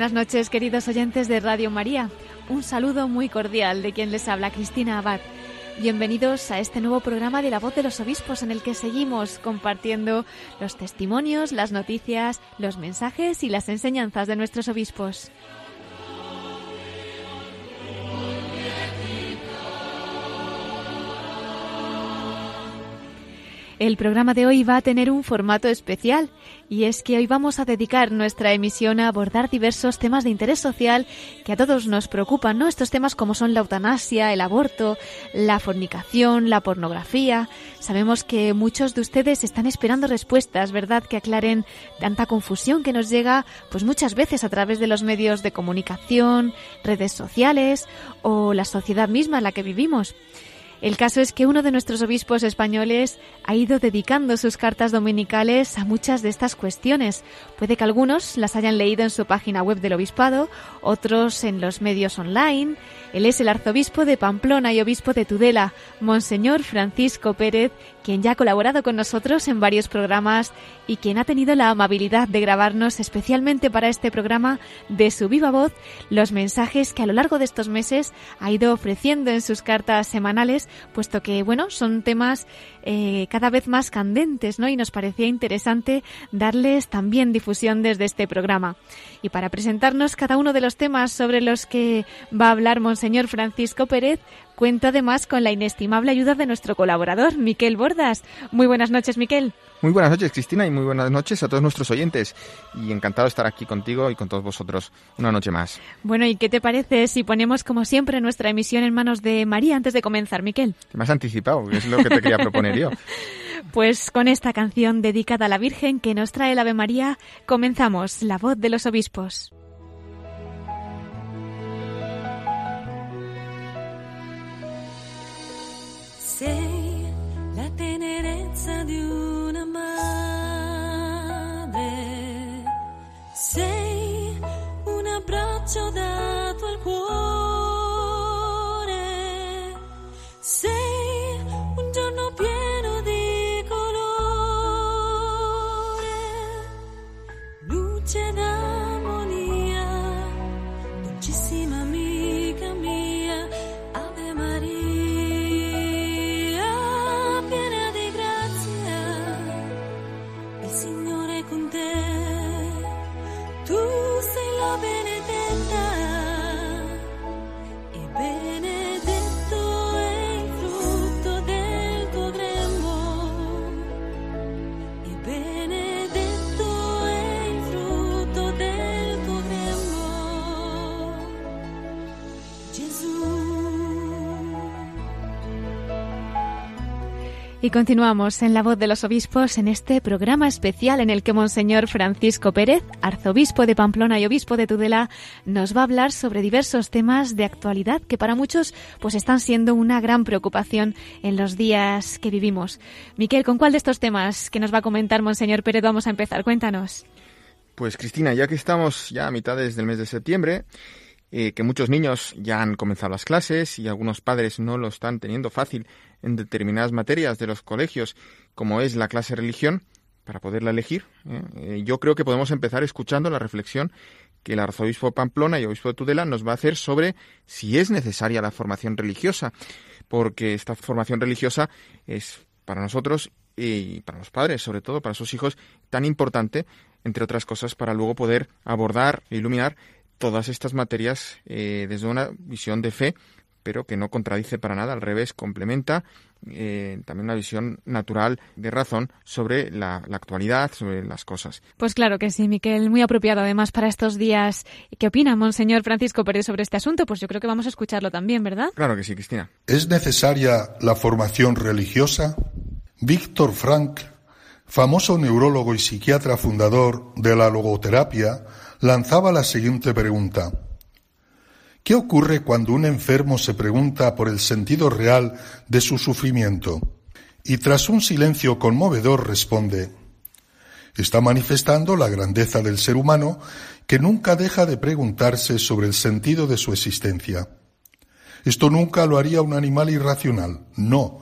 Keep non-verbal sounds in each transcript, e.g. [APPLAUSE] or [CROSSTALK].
Buenas noches, queridos oyentes de Radio María. Un saludo muy cordial de quien les habla, Cristina Abad. Bienvenidos a este nuevo programa de La Voz de los Obispos en el que seguimos compartiendo los testimonios, las noticias, los mensajes y las enseñanzas de nuestros obispos. El programa de hoy va a tener un formato especial y es que hoy vamos a dedicar nuestra emisión a abordar diversos temas de interés social que a todos nos preocupan, ¿no? Estos temas como son la eutanasia, el aborto, la fornicación, la pornografía. Sabemos que muchos de ustedes están esperando respuestas, ¿verdad? Que aclaren tanta confusión que nos llega pues muchas veces a través de los medios de comunicación, redes sociales o la sociedad misma en la que vivimos. El caso es que uno de nuestros obispos españoles ha ido dedicando sus cartas dominicales a muchas de estas cuestiones. Puede que algunos las hayan leído en su página web del obispado, otros en los medios online. Él es el arzobispo de Pamplona y obispo de Tudela, Monseñor Francisco Pérez, quien ya ha colaborado con nosotros en varios programas y quien ha tenido la amabilidad de grabarnos especialmente para este programa de su viva voz los mensajes que a lo largo de estos meses ha ido ofreciendo en sus cartas semanales, puesto que, bueno, son temas eh, cada vez más candentes, ¿no? Y nos parecía interesante darles también difusión desde este programa. Y para presentarnos cada uno de los temas sobre los que va a hablar Monseñor Francisco Pérez, Cuento además con la inestimable ayuda de nuestro colaborador, Miquel Bordas. Muy buenas noches, Miquel. Muy buenas noches, Cristina, y muy buenas noches a todos nuestros oyentes. Y encantado de estar aquí contigo y con todos vosotros una noche más. Bueno, ¿y qué te parece si ponemos, como siempre, nuestra emisión en manos de María antes de comenzar, Miquel? Me has anticipado, es lo que te quería proponer yo. [LAUGHS] Pues con esta canción dedicada a la Virgen que nos trae el Ave María, comenzamos La voz de los obispos. Tenerezza di una madre, sei un abbraccio dato al cuore, Y continuamos en la voz de los obispos en este programa especial en el que Monseñor Francisco Pérez, arzobispo de Pamplona y obispo de Tudela, nos va a hablar sobre diversos temas de actualidad que para muchos pues están siendo una gran preocupación en los días que vivimos. Miquel, ¿con cuál de estos temas que nos va a comentar Monseñor Pérez vamos a empezar? Cuéntanos. Pues Cristina, ya que estamos ya a mitades del mes de septiembre, eh, que muchos niños ya han comenzado las clases y algunos padres no lo están teniendo fácil en determinadas materias de los colegios, como es la clase religión, para poderla elegir, ¿eh? Eh, yo creo que podemos empezar escuchando la reflexión que el arzobispo Pamplona y obispo de Tudela nos va a hacer sobre si es necesaria la formación religiosa, porque esta formación religiosa es para nosotros y para los padres, sobre todo para sus hijos, tan importante, entre otras cosas, para luego poder abordar e iluminar todas estas materias eh, desde una visión de fe, pero que no contradice para nada, al revés, complementa eh, también una visión natural de razón sobre la, la, actualidad, sobre las cosas. Pues claro que sí, Miquel, muy apropiado además para estos días. ¿Qué opina Monseñor Francisco Pérez sobre este asunto? Pues yo creo que vamos a escucharlo también, ¿verdad? Claro que sí, Cristina. ¿Es necesaria la formación religiosa? Víctor Frank, famoso neurólogo y psiquiatra fundador de la logoterapia, lanzaba la siguiente pregunta. ¿Qué ocurre cuando un enfermo se pregunta por el sentido real de su sufrimiento? Y tras un silencio conmovedor responde, está manifestando la grandeza del ser humano que nunca deja de preguntarse sobre el sentido de su existencia. Esto nunca lo haría un animal irracional, no,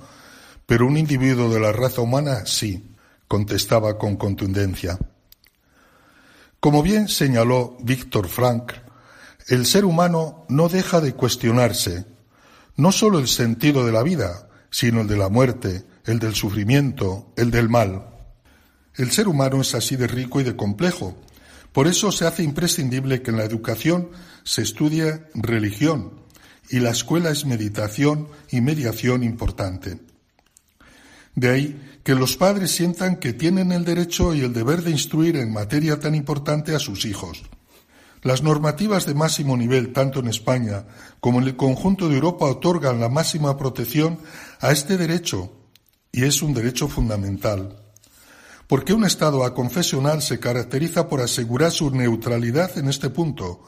pero un individuo de la raza humana sí, contestaba con contundencia. Como bien señaló Víctor Frank, el ser humano no deja de cuestionarse no sólo el sentido de la vida, sino el de la muerte, el del sufrimiento, el del mal. El ser humano es así de rico y de complejo. Por eso se hace imprescindible que en la educación se estudie religión y la escuela es meditación y mediación importante. De ahí que los padres sientan que tienen el derecho y el deber de instruir en materia tan importante a sus hijos. Las normativas de máximo nivel, tanto en España como en el conjunto de Europa, otorgan la máxima protección a este derecho y es un derecho fundamental. Porque un Estado aconfesional se caracteriza por asegurar su neutralidad en este punto,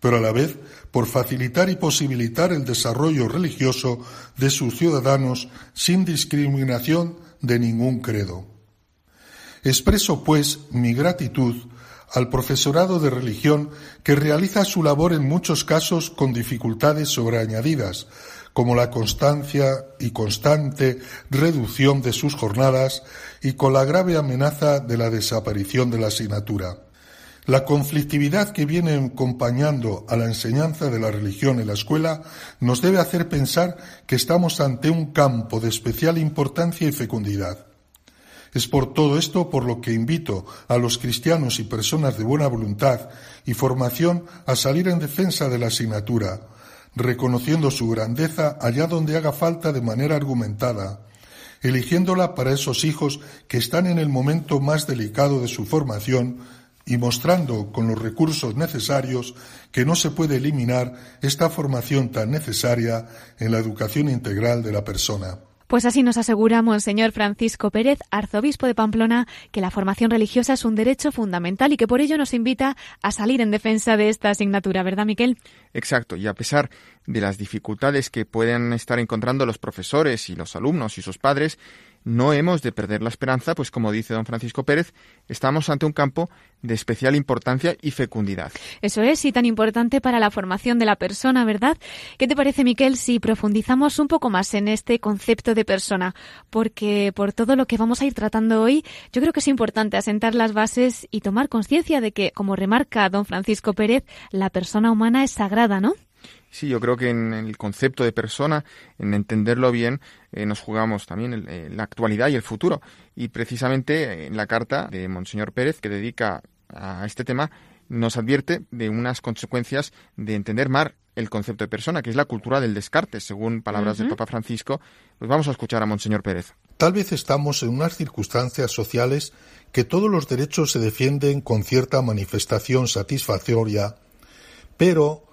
pero a la vez por facilitar y posibilitar el desarrollo religioso de sus ciudadanos sin discriminación de ningún credo. Expreso, pues, mi gratitud al profesorado de religión que realiza su labor en muchos casos con dificultades sobreañadidas, como la constancia y constante reducción de sus jornadas y con la grave amenaza de la desaparición de la asignatura. La conflictividad que viene acompañando a la enseñanza de la religión en la escuela nos debe hacer pensar que estamos ante un campo de especial importancia y fecundidad. Es por todo esto por lo que invito a los cristianos y personas de buena voluntad y formación a salir en defensa de la asignatura, reconociendo su grandeza allá donde haga falta de manera argumentada, eligiéndola para esos hijos que están en el momento más delicado de su formación y mostrando con los recursos necesarios que no se puede eliminar esta formación tan necesaria en la educación integral de la persona. Pues así nos asegura Monseñor Francisco Pérez, arzobispo de Pamplona, que la formación religiosa es un derecho fundamental y que por ello nos invita a salir en defensa de esta asignatura, ¿verdad, Miquel? Exacto, y a pesar de las dificultades que pueden estar encontrando los profesores y los alumnos y sus padres, no hemos de perder la esperanza, pues como dice don Francisco Pérez, estamos ante un campo de especial importancia y fecundidad. Eso es, y tan importante para la formación de la persona, ¿verdad? ¿Qué te parece, Miquel, si profundizamos un poco más en este concepto de persona? Porque por todo lo que vamos a ir tratando hoy, yo creo que es importante asentar las bases y tomar conciencia de que, como remarca don Francisco Pérez, la persona humana es sagrada, ¿no? Sí, yo creo que en el concepto de persona, en entenderlo bien, eh, nos jugamos también el, eh, la actualidad y el futuro. Y precisamente en la carta de Monseñor Pérez, que dedica a este tema, nos advierte de unas consecuencias de entender mal el concepto de persona, que es la cultura del descarte, según palabras del Papa Francisco. Pues vamos a escuchar a Monseñor Pérez. Tal vez estamos en unas circunstancias sociales que todos los derechos se defienden con cierta manifestación satisfactoria, pero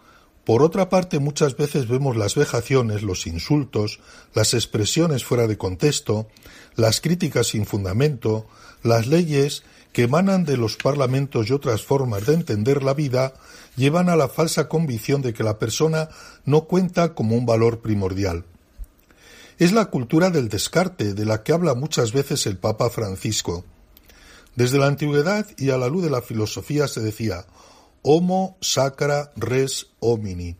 por otra parte, muchas veces vemos las vejaciones, los insultos, las expresiones fuera de contexto, las críticas sin fundamento, las leyes que emanan de los parlamentos y otras formas de entender la vida llevan a la falsa convicción de que la persona no cuenta como un valor primordial. Es la cultura del descarte de la que habla muchas veces el Papa Francisco. Desde la antigüedad y a la luz de la filosofía se decía Homo sacra res homini.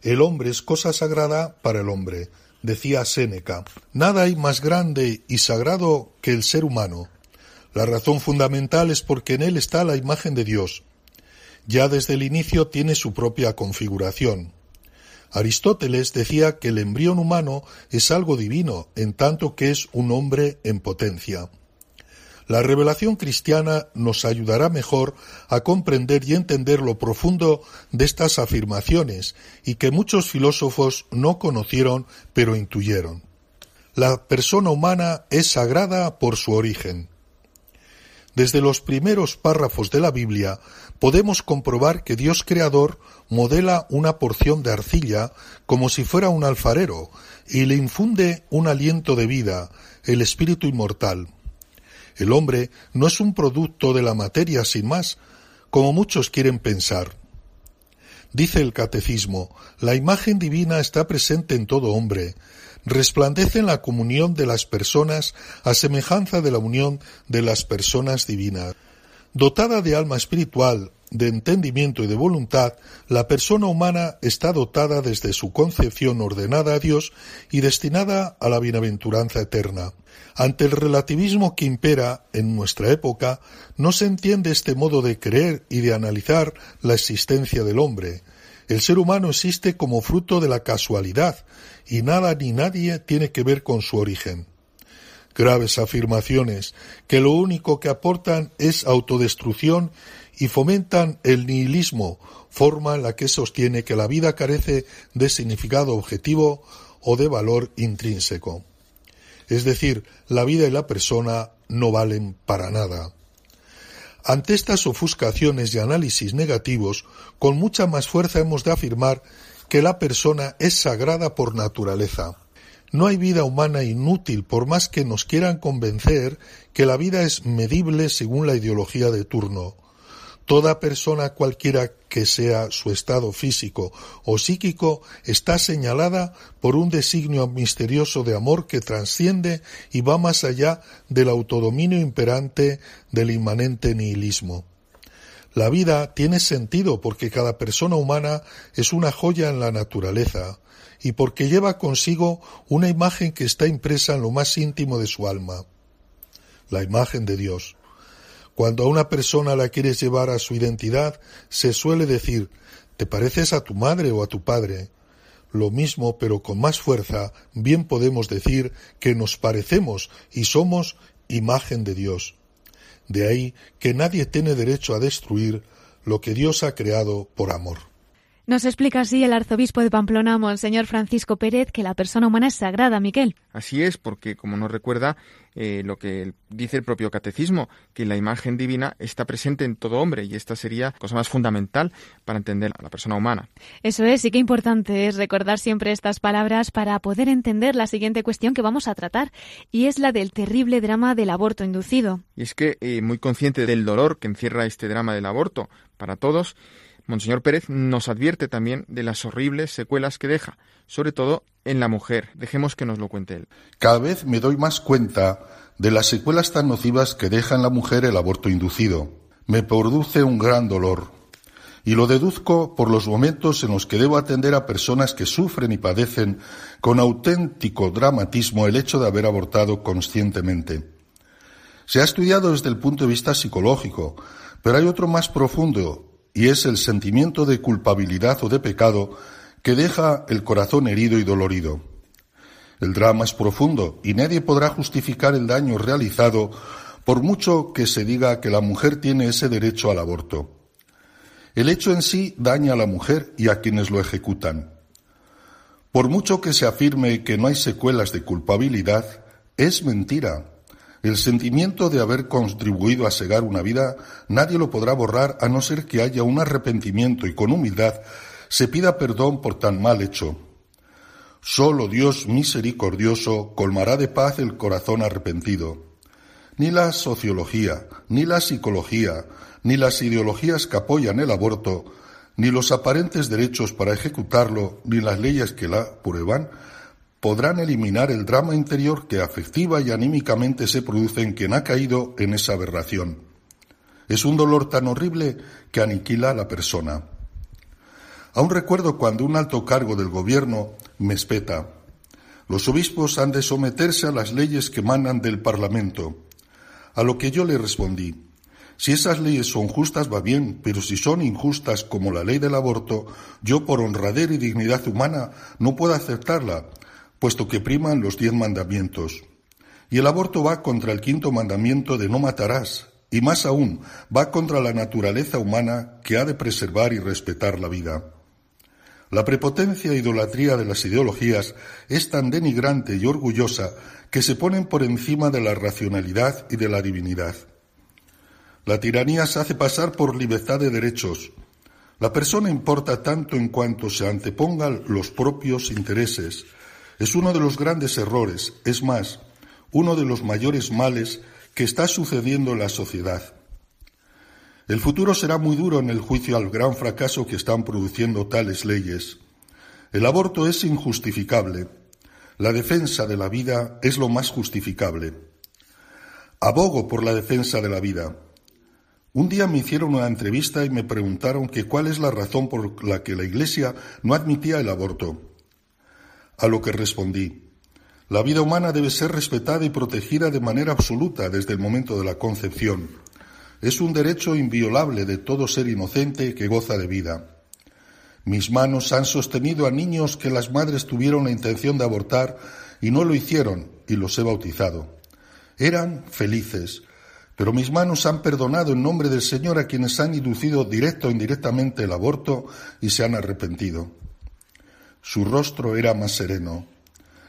El hombre es cosa sagrada para el hombre, decía Séneca. Nada hay más grande y sagrado que el ser humano. La razón fundamental es porque en él está la imagen de Dios. Ya desde el inicio tiene su propia configuración. Aristóteles decía que el embrión humano es algo divino, en tanto que es un hombre en potencia. La revelación cristiana nos ayudará mejor a comprender y entender lo profundo de estas afirmaciones y que muchos filósofos no conocieron pero intuyeron. La persona humana es sagrada por su origen. Desde los primeros párrafos de la Biblia podemos comprobar que Dios Creador modela una porción de arcilla como si fuera un alfarero y le infunde un aliento de vida, el espíritu inmortal. El hombre no es un producto de la materia sin más, como muchos quieren pensar. Dice el catecismo, la imagen divina está presente en todo hombre, resplandece en la comunión de las personas a semejanza de la unión de las personas divinas. Dotada de alma espiritual, de entendimiento y de voluntad, la persona humana está dotada desde su concepción ordenada a Dios y destinada a la bienaventuranza eterna. Ante el relativismo que impera en nuestra época, no se entiende este modo de creer y de analizar la existencia del hombre. El ser humano existe como fruto de la casualidad y nada ni nadie tiene que ver con su origen. Graves afirmaciones que lo único que aportan es autodestrucción y fomentan el nihilismo, forma en la que sostiene que la vida carece de significado objetivo o de valor intrínseco. Es decir, la vida y la persona no valen para nada. Ante estas ofuscaciones y análisis negativos, con mucha más fuerza hemos de afirmar que la persona es sagrada por naturaleza. No hay vida humana inútil por más que nos quieran convencer que la vida es medible según la ideología de turno. Toda persona cualquiera que sea su estado físico o psíquico está señalada por un designio misterioso de amor que trasciende y va más allá del autodominio imperante del inmanente nihilismo. La vida tiene sentido porque cada persona humana es una joya en la naturaleza y porque lleva consigo una imagen que está impresa en lo más íntimo de su alma, la imagen de Dios. Cuando a una persona la quieres llevar a su identidad, se suele decir te pareces a tu madre o a tu padre. Lo mismo, pero con más fuerza, bien podemos decir que nos parecemos y somos imagen de Dios. De ahí que nadie tiene derecho a destruir lo que Dios ha creado por amor. Nos explica así el arzobispo de Pamplona, Monseñor Francisco Pérez, que la persona humana es sagrada, Miquel. Así es, porque como nos recuerda eh, lo que dice el propio catecismo, que la imagen divina está presente en todo hombre y esta sería cosa más fundamental para entender a la persona humana. Eso es, y qué importante es recordar siempre estas palabras para poder entender la siguiente cuestión que vamos a tratar, y es la del terrible drama del aborto inducido. Y es que, eh, muy consciente del dolor que encierra este drama del aborto para todos, Monseñor Pérez nos advierte también de las horribles secuelas que deja, sobre todo en la mujer. Dejemos que nos lo cuente él. Cada vez me doy más cuenta de las secuelas tan nocivas que deja en la mujer el aborto inducido. Me produce un gran dolor. Y lo deduzco por los momentos en los que debo atender a personas que sufren y padecen con auténtico dramatismo el hecho de haber abortado conscientemente. Se ha estudiado desde el punto de vista psicológico, pero hay otro más profundo y es el sentimiento de culpabilidad o de pecado que deja el corazón herido y dolorido. El drama es profundo y nadie podrá justificar el daño realizado por mucho que se diga que la mujer tiene ese derecho al aborto. El hecho en sí daña a la mujer y a quienes lo ejecutan. Por mucho que se afirme que no hay secuelas de culpabilidad, es mentira. El sentimiento de haber contribuido a segar una vida nadie lo podrá borrar a no ser que haya un arrepentimiento y con humildad se pida perdón por tan mal hecho. Solo Dios misericordioso colmará de paz el corazón arrepentido. Ni la sociología, ni la psicología, ni las ideologías que apoyan el aborto, ni los aparentes derechos para ejecutarlo, ni las leyes que la prueban, podrán eliminar el drama interior que afectiva y anímicamente se produce en quien ha caído en esa aberración. Es un dolor tan horrible que aniquila a la persona. Aún recuerdo cuando un alto cargo del gobierno me espeta. Los obispos han de someterse a las leyes que emanan del Parlamento. A lo que yo le respondí, si esas leyes son justas va bien, pero si son injustas como la ley del aborto, yo por honradera y dignidad humana no puedo aceptarla, puesto que priman los diez mandamientos. Y el aborto va contra el quinto mandamiento de no matarás, y más aún, va contra la naturaleza humana que ha de preservar y respetar la vida. La prepotencia e idolatría de las ideologías es tan denigrante y orgullosa que se ponen por encima de la racionalidad y de la divinidad. La tiranía se hace pasar por libertad de derechos. La persona importa tanto en cuanto se antepongan los propios intereses, es uno de los grandes errores, es más, uno de los mayores males que está sucediendo en la sociedad. El futuro será muy duro en el juicio al gran fracaso que están produciendo tales leyes. El aborto es injustificable. La defensa de la vida es lo más justificable. Abogo por la defensa de la vida. Un día me hicieron una entrevista y me preguntaron que cuál es la razón por la que la Iglesia no admitía el aborto. A lo que respondí, la vida humana debe ser respetada y protegida de manera absoluta desde el momento de la concepción. Es un derecho inviolable de todo ser inocente que goza de vida. Mis manos han sostenido a niños que las madres tuvieron la intención de abortar y no lo hicieron y los he bautizado. Eran felices, pero mis manos han perdonado en nombre del Señor a quienes han inducido directo o indirectamente el aborto y se han arrepentido. Su rostro era más sereno.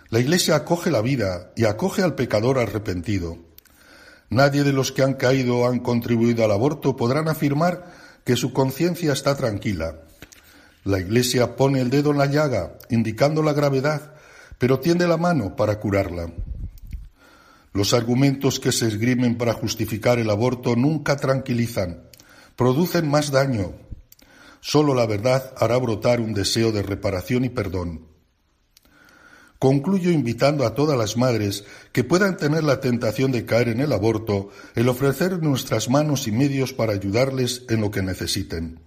La Iglesia acoge la vida y acoge al pecador arrepentido. Nadie de los que han caído o han contribuido al aborto podrán afirmar que su conciencia está tranquila. La Iglesia pone el dedo en la llaga, indicando la gravedad, pero tiende la mano para curarla. Los argumentos que se esgrimen para justificar el aborto nunca tranquilizan, producen más daño. Solo la verdad hará brotar un deseo de reparación y perdón. Concluyo invitando a todas las madres que puedan tener la tentación de caer en el aborto, el ofrecer nuestras manos y medios para ayudarles en lo que necesiten.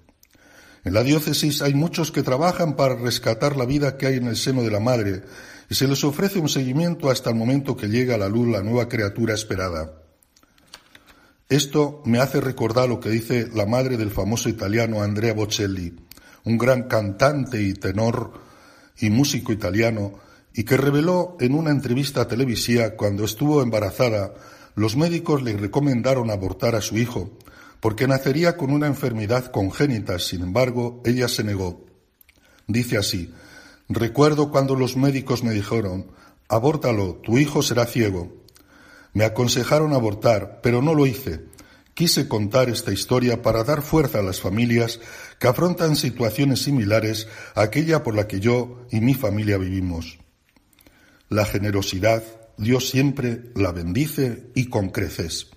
En la diócesis hay muchos que trabajan para rescatar la vida que hay en el seno de la madre y se les ofrece un seguimiento hasta el momento que llega a la luz la nueva criatura esperada. Esto me hace recordar lo que dice la madre del famoso italiano Andrea Bocelli, un gran cantante y tenor y músico italiano, y que reveló en una entrevista televisiva cuando estuvo embarazada, los médicos le recomendaron abortar a su hijo, porque nacería con una enfermedad congénita. Sin embargo, ella se negó. Dice así, recuerdo cuando los médicos me dijeron, abórtalo, tu hijo será ciego. Me aconsejaron abortar, pero no lo hice. Quise contar esta historia para dar fuerza a las familias que afrontan situaciones similares a aquella por la que yo y mi familia vivimos. La generosidad Dios siempre la bendice y con creces.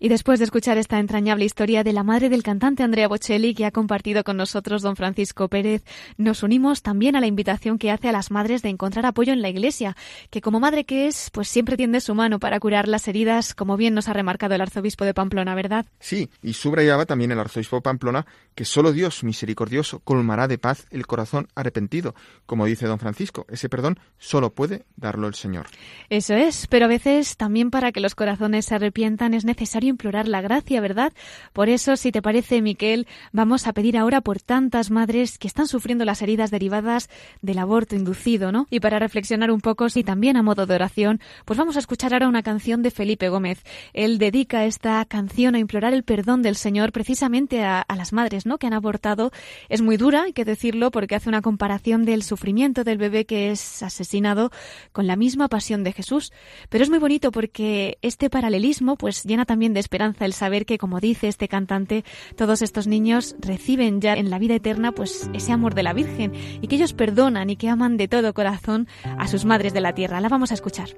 Y después de escuchar esta entrañable historia de la madre del cantante Andrea Bocelli que ha compartido con nosotros don Francisco Pérez, nos unimos también a la invitación que hace a las madres de encontrar apoyo en la Iglesia, que como madre que es, pues siempre tiende su mano para curar las heridas, como bien nos ha remarcado el arzobispo de Pamplona, ¿verdad? Sí, y subrayaba también el arzobispo de Pamplona que solo Dios misericordioso colmará de paz el corazón arrepentido. Como dice don Francisco, ese perdón solo puede darlo el Señor. Eso es, pero a veces también para que los corazones se arrepientan es necesario implorar la gracia, ¿verdad? Por eso, si te parece, Miquel, vamos a pedir ahora por tantas madres que están sufriendo las heridas derivadas del aborto inducido, ¿no? Y para reflexionar un poco, si también a modo de oración, pues vamos a escuchar ahora una canción de Felipe Gómez. Él dedica esta canción a implorar el perdón del Señor precisamente a, a las madres, ¿no? Que han abortado. Es muy dura, hay que decirlo, porque hace una comparación del sufrimiento del bebé que es asesinado con la misma pasión de Jesús. Pero es muy bonito porque este paralelismo, pues llena también de esperanza el saber que, como dice este cantante, todos estos niños reciben ya en la vida eterna pues ese amor de la Virgen y que ellos perdonan y que aman de todo corazón a sus madres de la tierra. La vamos a escuchar.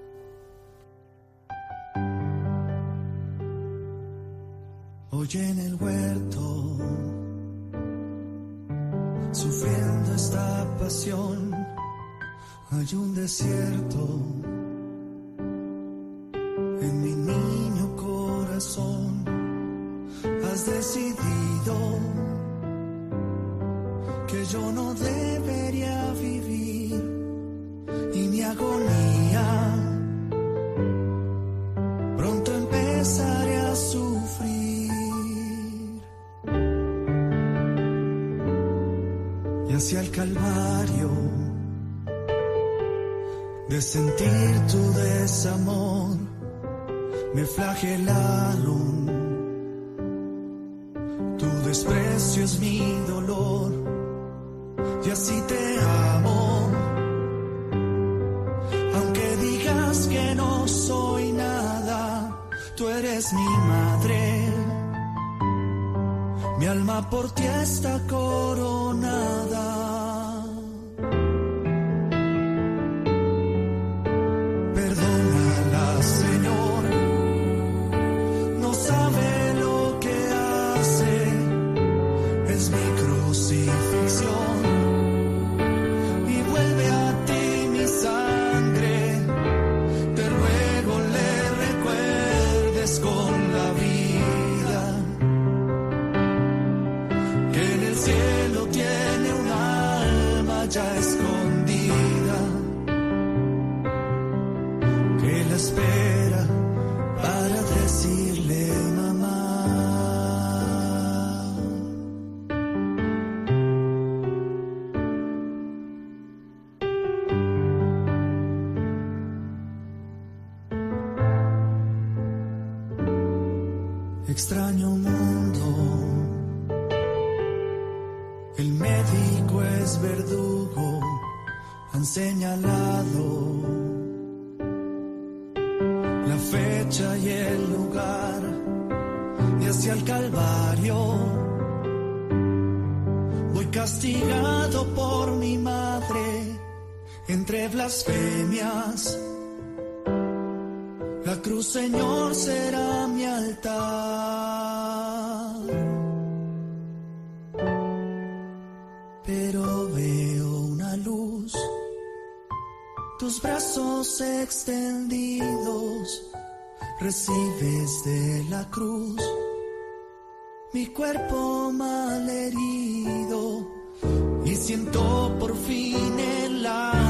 Hoy en el huerto, sufriendo esta pasión, hay un desierto en mi niño Has decidido que yo no debería vivir y mi agonía pronto empezaré a sufrir. Y hacia el Calvario de sentir tu desamor me flagelaron. Tu desprecio es mi dolor y así te amo. Aunque digas que no soy nada, tú eres mi madre. Mi alma por ti está coronada. Tus brazos extendidos, recibes de la cruz mi cuerpo malherido y siento por fin el amor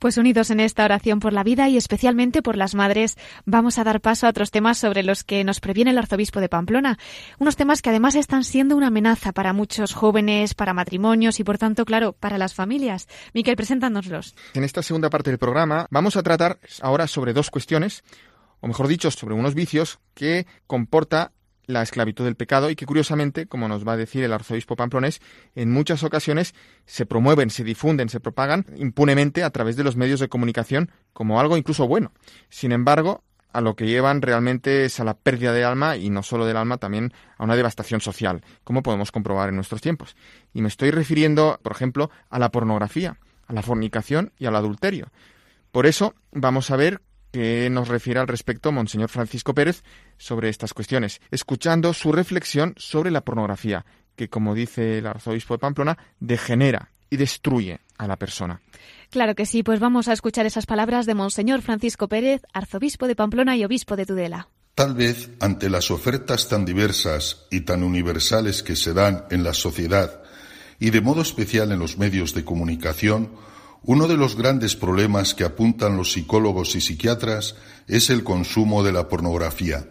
Pues unidos en esta oración por la vida y especialmente por las madres, vamos a dar paso a otros temas sobre los que nos previene el arzobispo de Pamplona. Unos temas que además están siendo una amenaza para muchos jóvenes, para matrimonios y por tanto, claro, para las familias. Miquel, preséntanoslos. En esta segunda parte del programa vamos a tratar ahora sobre dos cuestiones, o mejor dicho, sobre unos vicios que comporta la esclavitud del pecado y que curiosamente, como nos va a decir el arzobispo pamplonés, en muchas ocasiones se promueven, se difunden, se propagan impunemente a través de los medios de comunicación como algo incluso bueno. Sin embargo, a lo que llevan realmente es a la pérdida de alma y no solo del alma, también a una devastación social, como podemos comprobar en nuestros tiempos. Y me estoy refiriendo, por ejemplo, a la pornografía, a la fornicación y al adulterio. Por eso vamos a ver qué nos refiere al respecto Monseñor Francisco Pérez sobre estas cuestiones, escuchando su reflexión sobre la pornografía, que como dice el arzobispo de Pamplona, degenera y destruye a la persona. Claro que sí, pues vamos a escuchar esas palabras de Monseñor Francisco Pérez, arzobispo de Pamplona y obispo de Tudela. Tal vez ante las ofertas tan diversas y tan universales que se dan en la sociedad y de modo especial en los medios de comunicación, uno de los grandes problemas que apuntan los psicólogos y psiquiatras es el consumo de la pornografía.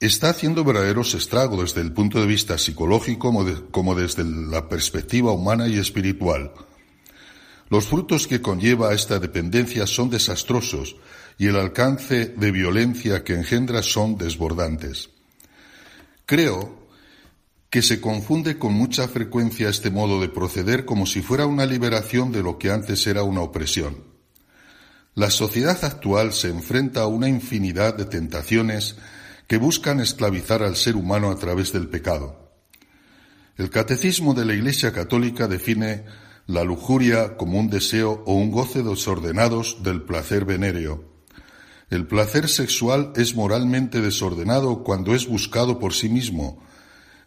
Está haciendo verdaderos estragos desde el punto de vista psicológico como, de- como desde la perspectiva humana y espiritual. Los frutos que conlleva esta dependencia son desastrosos y el alcance de violencia que engendra son desbordantes. Creo que se confunde con mucha frecuencia este modo de proceder como si fuera una liberación de lo que antes era una opresión. La sociedad actual se enfrenta a una infinidad de tentaciones que buscan esclavizar al ser humano a través del pecado. El catecismo de la Iglesia Católica define la lujuria como un deseo o un goce desordenados del placer venéreo. El placer sexual es moralmente desordenado cuando es buscado por sí mismo,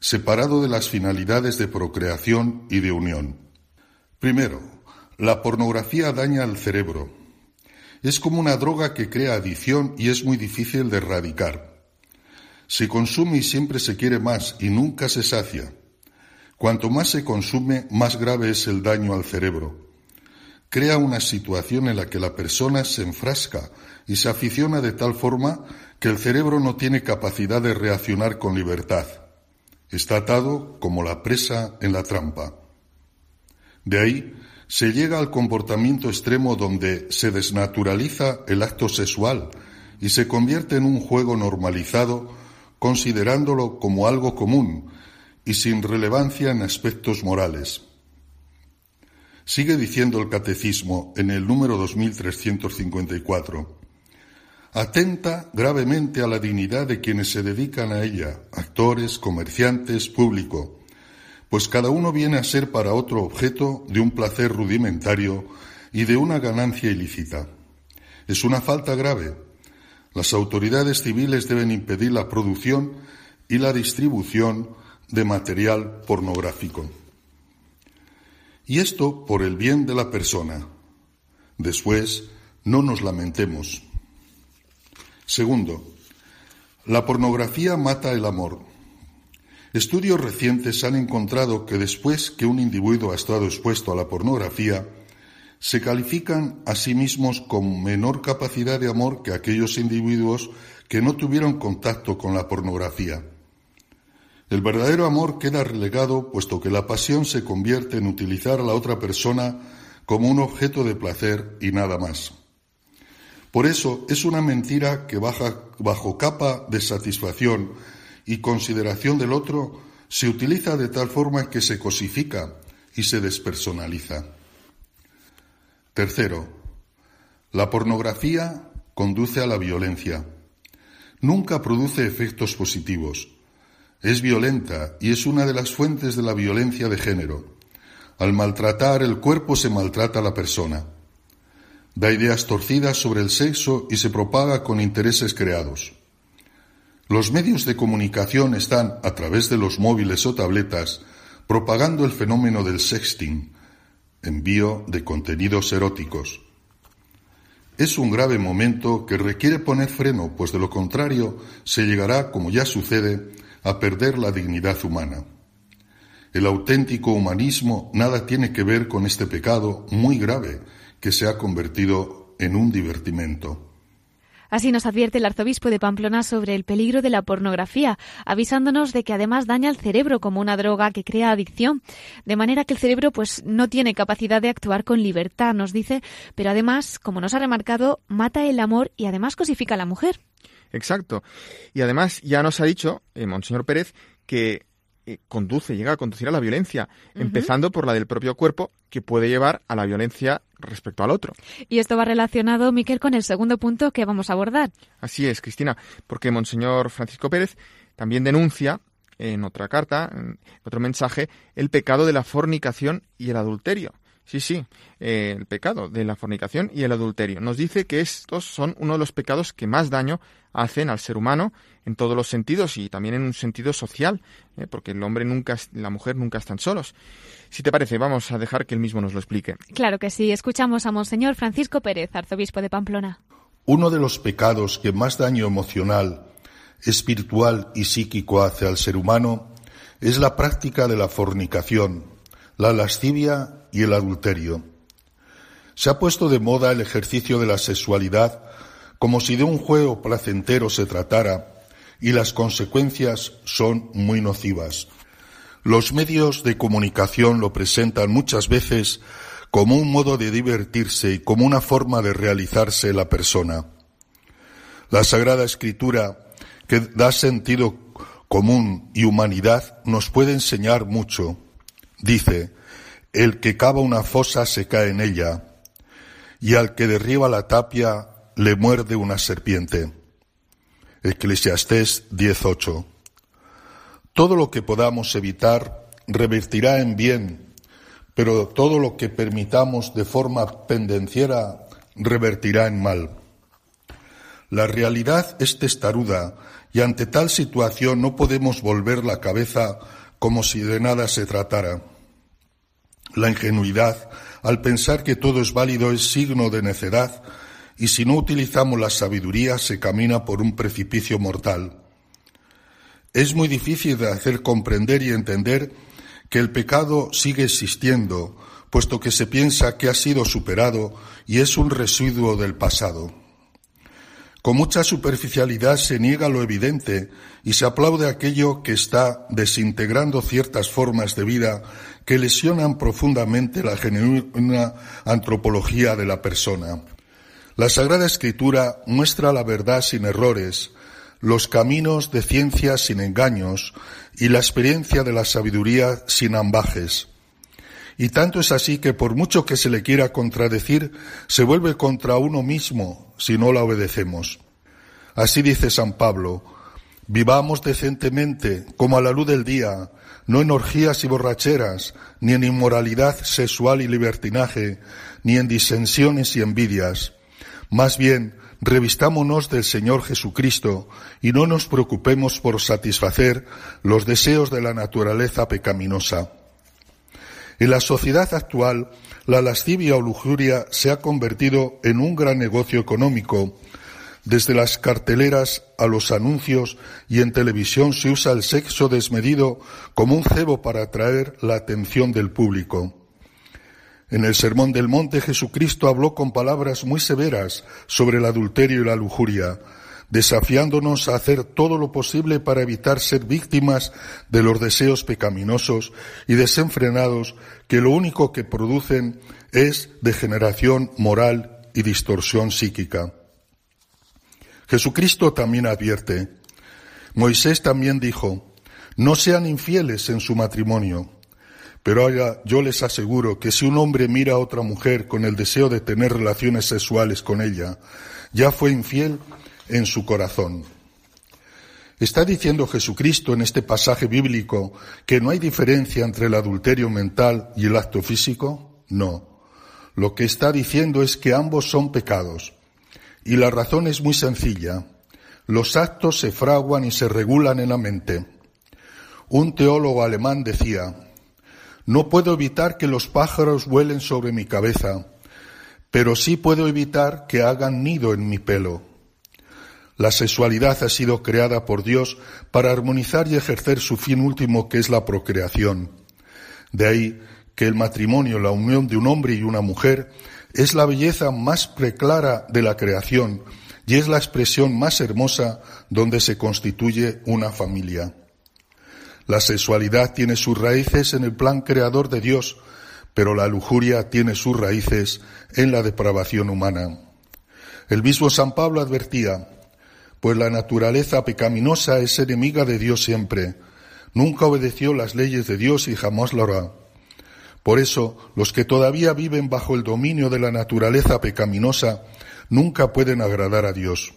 separado de las finalidades de procreación y de unión. Primero, La pornografía daña al cerebro. Es como una droga que crea adicción y es muy difícil de erradicar. Se consume y siempre se quiere más y nunca se sacia. Cuanto más se consume, más grave es el daño al cerebro. Crea una situación en la que la persona se enfrasca y se aficiona de tal forma que el cerebro no tiene capacidad de reaccionar con libertad. Está atado como la presa en la trampa. De ahí se llega al comportamiento extremo donde se desnaturaliza el acto sexual y se convierte en un juego normalizado considerándolo como algo común y sin relevancia en aspectos morales. Sigue diciendo el Catecismo en el número 2354. Atenta gravemente a la dignidad de quienes se dedican a ella, actores, comerciantes, público, pues cada uno viene a ser para otro objeto de un placer rudimentario y de una ganancia ilícita. Es una falta grave. Las autoridades civiles deben impedir la producción y la distribución de material pornográfico. Y esto por el bien de la persona. Después, no nos lamentemos. Segundo, la pornografía mata el amor. Estudios recientes han encontrado que después que un individuo ha estado expuesto a la pornografía, se califican a sí mismos con menor capacidad de amor que aquellos individuos que no tuvieron contacto con la pornografía. El verdadero amor queda relegado puesto que la pasión se convierte en utilizar a la otra persona como un objeto de placer y nada más. Por eso es una mentira que bajo capa de satisfacción y consideración del otro se utiliza de tal forma que se cosifica y se despersonaliza. Tercero, la pornografía conduce a la violencia. Nunca produce efectos positivos. Es violenta y es una de las fuentes de la violencia de género. Al maltratar el cuerpo se maltrata a la persona. Da ideas torcidas sobre el sexo y se propaga con intereses creados. Los medios de comunicación están, a través de los móviles o tabletas, propagando el fenómeno del sexting, envío de contenidos eróticos. Es un grave momento que requiere poner freno, pues de lo contrario se llegará, como ya sucede, a perder la dignidad humana. El auténtico humanismo nada tiene que ver con este pecado muy grave que se ha convertido en un divertimento. Así nos advierte el arzobispo de Pamplona sobre el peligro de la pornografía, avisándonos de que además daña el cerebro como una droga que crea adicción, de manera que el cerebro pues no tiene capacidad de actuar con libertad, nos dice, pero además, como nos ha remarcado, mata el amor y además cosifica a la mujer. Exacto. Y además ya nos ha dicho, eh, Monseñor Pérez, que eh, conduce, llega a conducir a la violencia, empezando por la del propio cuerpo, que puede llevar a la violencia respecto al otro. Y esto va relacionado, Miquel, con el segundo punto que vamos a abordar. Así es, Cristina, porque Monseñor Francisco Pérez también denuncia en otra carta, en otro mensaje, el pecado de la fornicación y el adulterio. Sí, sí, eh, el pecado de la fornicación y el adulterio. Nos dice que estos son uno de los pecados que más daño hacen al ser humano en todos los sentidos y también en un sentido social, ¿eh? porque el hombre nunca, la mujer nunca están solos. Si te parece, vamos a dejar que él mismo nos lo explique. Claro que sí. Escuchamos a Monseñor Francisco Pérez, arzobispo de Pamplona. Uno de los pecados que más daño emocional, espiritual y psíquico hace al ser humano es la práctica de la fornicación, la lascivia y el adulterio. Se ha puesto de moda el ejercicio de la sexualidad como si de un juego placentero se tratara y las consecuencias son muy nocivas. Los medios de comunicación lo presentan muchas veces como un modo de divertirse y como una forma de realizarse la persona. La Sagrada Escritura, que da sentido común y humanidad, nos puede enseñar mucho. Dice, el que cava una fosa se cae en ella, y al que derriba la tapia le muerde una serpiente. Eclesiastés 18. Todo lo que podamos evitar revertirá en bien, pero todo lo que permitamos de forma pendenciera revertirá en mal. La realidad es testaruda y ante tal situación no podemos volver la cabeza como si de nada se tratara. La ingenuidad al pensar que todo es válido es signo de necedad y si no utilizamos la sabiduría se camina por un precipicio mortal. Es muy difícil de hacer comprender y entender que el pecado sigue existiendo, puesto que se piensa que ha sido superado y es un residuo del pasado. Con mucha superficialidad se niega lo evidente y se aplaude aquello que está desintegrando ciertas formas de vida que lesionan profundamente la genuina antropología de la persona. La Sagrada Escritura muestra la verdad sin errores, los caminos de ciencia sin engaños y la experiencia de la sabiduría sin ambajes. Y tanto es así que por mucho que se le quiera contradecir, se vuelve contra uno mismo si no la obedecemos. Así dice San Pablo, vivamos decentemente como a la luz del día, no en orgías y borracheras, ni en inmoralidad sexual y libertinaje, ni en disensiones y envidias. Más bien, revistámonos del Señor Jesucristo y no nos preocupemos por satisfacer los deseos de la naturaleza pecaminosa. En la sociedad actual, la lascivia o lujuria se ha convertido en un gran negocio económico. Desde las carteleras a los anuncios y en televisión se usa el sexo desmedido como un cebo para atraer la atención del público. En el Sermón del Monte Jesucristo habló con palabras muy severas sobre el adulterio y la lujuria, desafiándonos a hacer todo lo posible para evitar ser víctimas de los deseos pecaminosos y desenfrenados que lo único que producen es degeneración moral y distorsión psíquica. Jesucristo también advierte, Moisés también dijo, no sean infieles en su matrimonio. Pero ahora yo les aseguro que si un hombre mira a otra mujer con el deseo de tener relaciones sexuales con ella, ya fue infiel en su corazón. ¿Está diciendo Jesucristo en este pasaje bíblico que no hay diferencia entre el adulterio mental y el acto físico? No. Lo que está diciendo es que ambos son pecados. Y la razón es muy sencilla. Los actos se fraguan y se regulan en la mente. Un teólogo alemán decía, no puedo evitar que los pájaros vuelen sobre mi cabeza, pero sí puedo evitar que hagan nido en mi pelo. La sexualidad ha sido creada por Dios para armonizar y ejercer su fin último, que es la procreación. De ahí que el matrimonio, la unión de un hombre y una mujer, es la belleza más preclara de la creación y es la expresión más hermosa donde se constituye una familia. La sexualidad tiene sus raíces en el plan creador de Dios, pero la lujuria tiene sus raíces en la depravación humana. El mismo San Pablo advertía, pues la naturaleza pecaminosa es enemiga de Dios siempre. Nunca obedeció las leyes de Dios y jamás lo hará. Por eso, los que todavía viven bajo el dominio de la naturaleza pecaminosa nunca pueden agradar a Dios.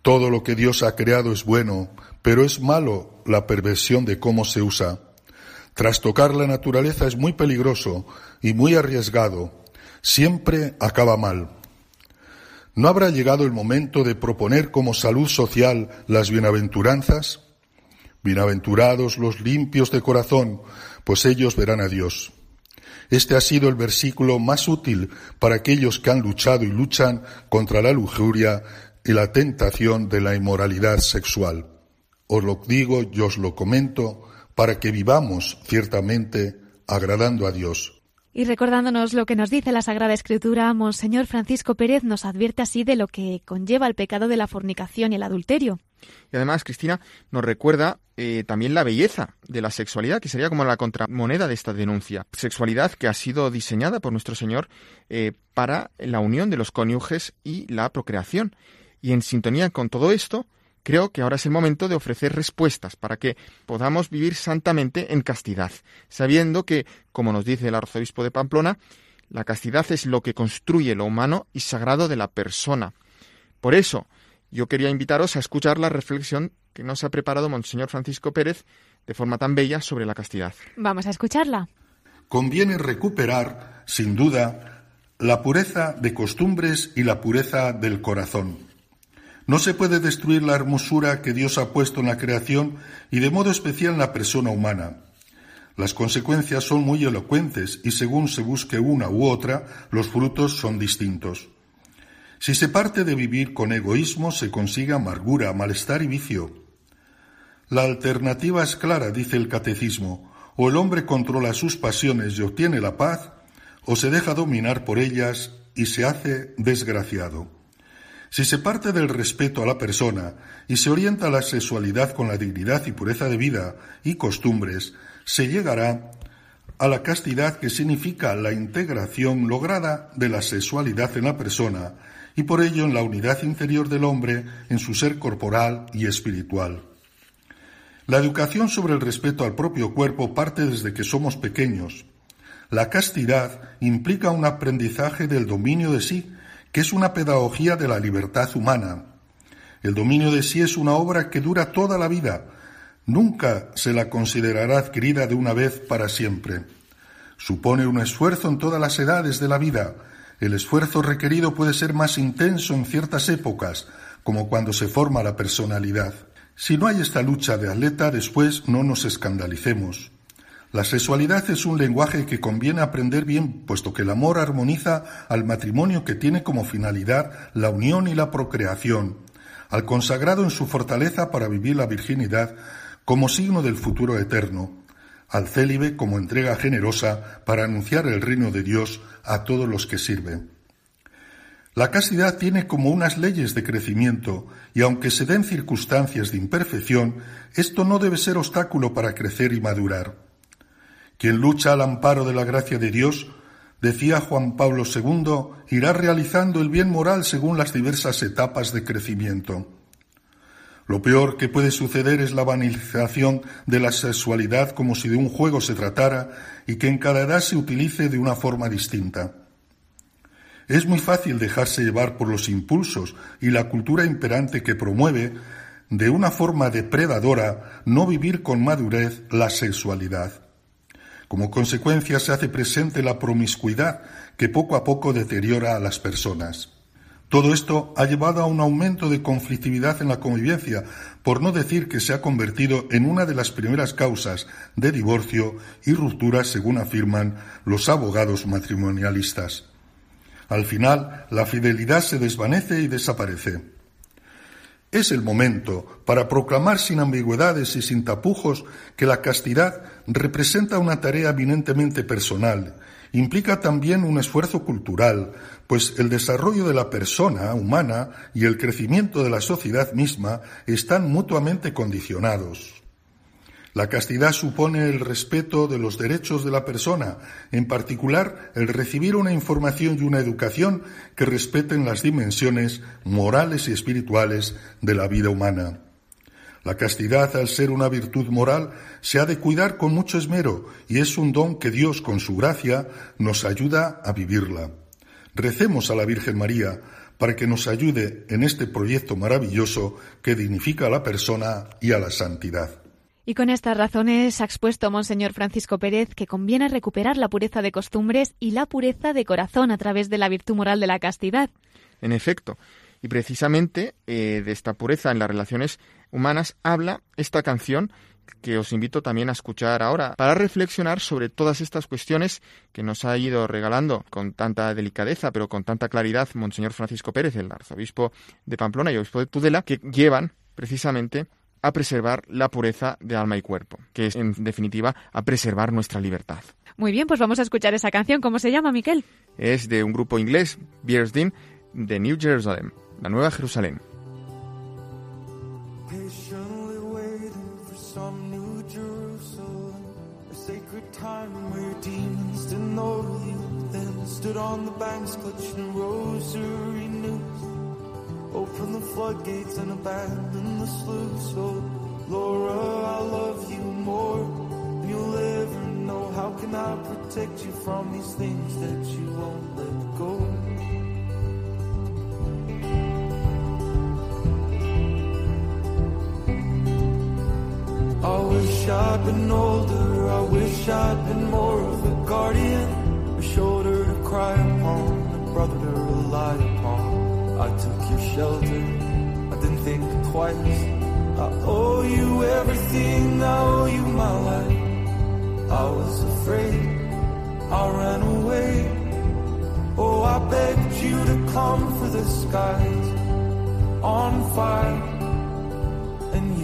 Todo lo que Dios ha creado es bueno, pero es malo la perversión de cómo se usa. Trastocar la naturaleza es muy peligroso y muy arriesgado. Siempre acaba mal. ¿No habrá llegado el momento de proponer como salud social las bienaventuranzas? Bienaventurados los limpios de corazón, pues ellos verán a Dios. Este ha sido el versículo más útil para aquellos que han luchado y luchan contra la lujuria y la tentación de la inmoralidad sexual. Os lo digo y os lo comento para que vivamos ciertamente agradando a Dios. Y recordándonos lo que nos dice la Sagrada Escritura, Monseñor Francisco Pérez nos advierte así de lo que conlleva el pecado de la fornicación y el adulterio. Y además, Cristina nos recuerda eh, también la belleza de la sexualidad, que sería como la contramoneda de esta denuncia. Sexualidad que ha sido diseñada por nuestro Señor eh, para la unión de los cónyuges y la procreación. Y en sintonía con todo esto, creo que ahora es el momento de ofrecer respuestas para que podamos vivir santamente en castidad, sabiendo que, como nos dice el arzobispo de Pamplona, la castidad es lo que construye lo humano y sagrado de la persona. Por eso, yo quería invitaros a escuchar la reflexión que nos ha preparado Monseñor Francisco Pérez de forma tan bella sobre la castidad. Vamos a escucharla. Conviene recuperar, sin duda, la pureza de costumbres y la pureza del corazón. No se puede destruir la hermosura que Dios ha puesto en la creación y de modo especial en la persona humana. Las consecuencias son muy elocuentes y según se busque una u otra, los frutos son distintos. Si se parte de vivir con egoísmo, se consigue amargura, malestar y vicio. La alternativa es clara, dice el catecismo, o el hombre controla sus pasiones y obtiene la paz, o se deja dominar por ellas y se hace desgraciado. Si se parte del respeto a la persona y se orienta la sexualidad con la dignidad y pureza de vida y costumbres, se llegará a la castidad que significa la integración lograda de la sexualidad en la persona y por ello en la unidad interior del hombre en su ser corporal y espiritual. La educación sobre el respeto al propio cuerpo parte desde que somos pequeños. La castidad implica un aprendizaje del dominio de sí, que es una pedagogía de la libertad humana. El dominio de sí es una obra que dura toda la vida. Nunca se la considerará adquirida de una vez para siempre. Supone un esfuerzo en todas las edades de la vida. El esfuerzo requerido puede ser más intenso en ciertas épocas, como cuando se forma la personalidad. Si no hay esta lucha de atleta, después no nos escandalicemos. La sexualidad es un lenguaje que conviene aprender bien, puesto que el amor armoniza al matrimonio que tiene como finalidad la unión y la procreación, al consagrado en su fortaleza para vivir la virginidad como signo del futuro eterno, al célibe como entrega generosa para anunciar el reino de Dios a todos los que sirven. La castidad tiene como unas leyes de crecimiento y aunque se den circunstancias de imperfección, esto no debe ser obstáculo para crecer y madurar. Quien lucha al amparo de la gracia de Dios, decía Juan Pablo II, irá realizando el bien moral según las diversas etapas de crecimiento. Lo peor que puede suceder es la banalización de la sexualidad como si de un juego se tratara y que en cada edad se utilice de una forma distinta. Es muy fácil dejarse llevar por los impulsos y la cultura imperante que promueve, de una forma depredadora, no vivir con madurez la sexualidad. Como consecuencia se hace presente la promiscuidad que poco a poco deteriora a las personas. Todo esto ha llevado a un aumento de conflictividad en la convivencia, por no decir que se ha convertido en una de las primeras causas de divorcio y ruptura, según afirman los abogados matrimonialistas. Al final, la fidelidad se desvanece y desaparece. Es el momento para proclamar sin ambigüedades y sin tapujos que la castidad representa una tarea eminentemente personal, implica también un esfuerzo cultural, pues el desarrollo de la persona humana y el crecimiento de la sociedad misma están mutuamente condicionados. La castidad supone el respeto de los derechos de la persona, en particular el recibir una información y una educación que respeten las dimensiones morales y espirituales de la vida humana. La castidad, al ser una virtud moral, se ha de cuidar con mucho esmero y es un don que Dios, con su gracia, nos ayuda a vivirla. Recemos a la Virgen María para que nos ayude en este proyecto maravilloso que dignifica a la persona y a la santidad. Y con estas razones ha expuesto Monseñor Francisco Pérez que conviene recuperar la pureza de costumbres y la pureza de corazón a través de la virtud moral de la castidad. En efecto, y precisamente eh, de esta pureza en las relaciones humanas habla esta canción que os invito también a escuchar ahora para reflexionar sobre todas estas cuestiones que nos ha ido regalando con tanta delicadeza, pero con tanta claridad Monseñor Francisco Pérez, el arzobispo de Pamplona y obispo de Tudela, que llevan precisamente a preservar la pureza de alma y cuerpo, que es en definitiva a preservar nuestra libertad. Muy bien, pues vamos a escuchar esa canción. ¿Cómo se llama, Miquel? Es de un grupo inglés, Bearsden, de New Jerusalem, la Nueva Jerusalén. Stood on the banks clutching rosary. Open the floodgates and abandon the sluice. Oh, Laura, I love you more than you'll ever know. How can I protect you from these things that you won't let go? I wish I'd been older, I wish I'd been more of a guardian, a shoulder to cry upon, a brother to rely upon. I took your shelter, I didn't think twice. I owe you everything, I owe you my life. I was afraid, I ran away. Oh, I begged you to come for the skies on fire, and you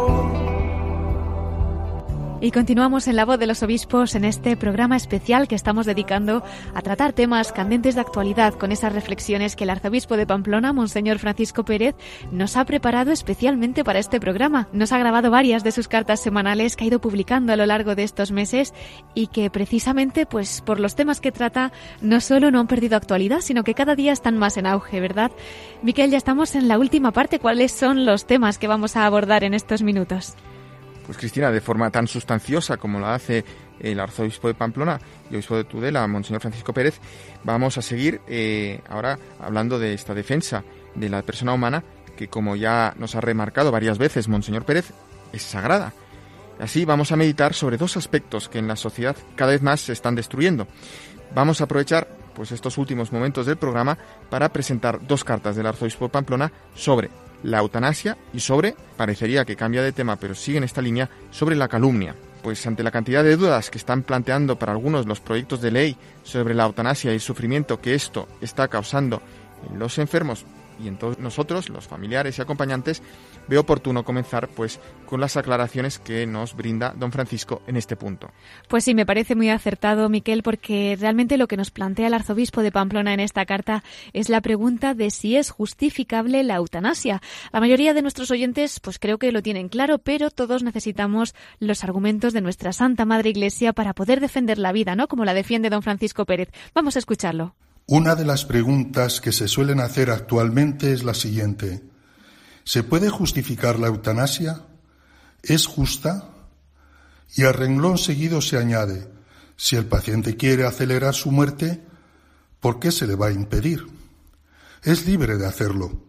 Y continuamos en La Voz de los Obispos en este programa especial que estamos dedicando a tratar temas candentes de actualidad con esas reflexiones que el arzobispo de Pamplona, Monseñor Francisco Pérez, nos ha preparado especialmente para este programa. Nos ha grabado varias de sus cartas semanales que ha ido publicando a lo largo de estos meses y que precisamente, pues por los temas que trata, no solo no han perdido actualidad, sino que cada día están más en auge, ¿verdad? Miquel, ya estamos en la última parte. ¿Cuáles son los temas que vamos a abordar en estos minutos? Pues Cristina, de forma tan sustanciosa como la hace el arzobispo de Pamplona y obispo de Tudela, Monseñor Francisco Pérez, vamos a seguir eh, ahora hablando de esta defensa de la persona humana que, como ya nos ha remarcado varias veces Monseñor Pérez, es sagrada. Así vamos a meditar sobre dos aspectos que en la sociedad cada vez más se están destruyendo. Vamos a aprovechar pues estos últimos momentos del programa para presentar dos cartas del arzobispo de Pamplona sobre la eutanasia y sobre, parecería que cambia de tema, pero sigue en esta línea, sobre la calumnia. Pues ante la cantidad de dudas que están planteando para algunos los proyectos de ley sobre la eutanasia y el sufrimiento que esto está causando en los enfermos y en nosotros, los familiares y acompañantes, veo oportuno comenzar pues con las aclaraciones que nos brinda don Francisco en este punto. Pues sí, me parece muy acertado, Miquel, porque realmente lo que nos plantea el arzobispo de Pamplona en esta carta es la pregunta de si es justificable la eutanasia. La mayoría de nuestros oyentes, pues creo que lo tienen claro, pero todos necesitamos los argumentos de nuestra Santa Madre Iglesia para poder defender la vida, ¿no? Como la defiende don Francisco Pérez. Vamos a escucharlo. Una de las preguntas que se suelen hacer actualmente es la siguiente. ¿Se puede justificar la eutanasia? ¿Es justa? Y a renglón seguido se añade, si el paciente quiere acelerar su muerte, ¿por qué se le va a impedir? Es libre de hacerlo.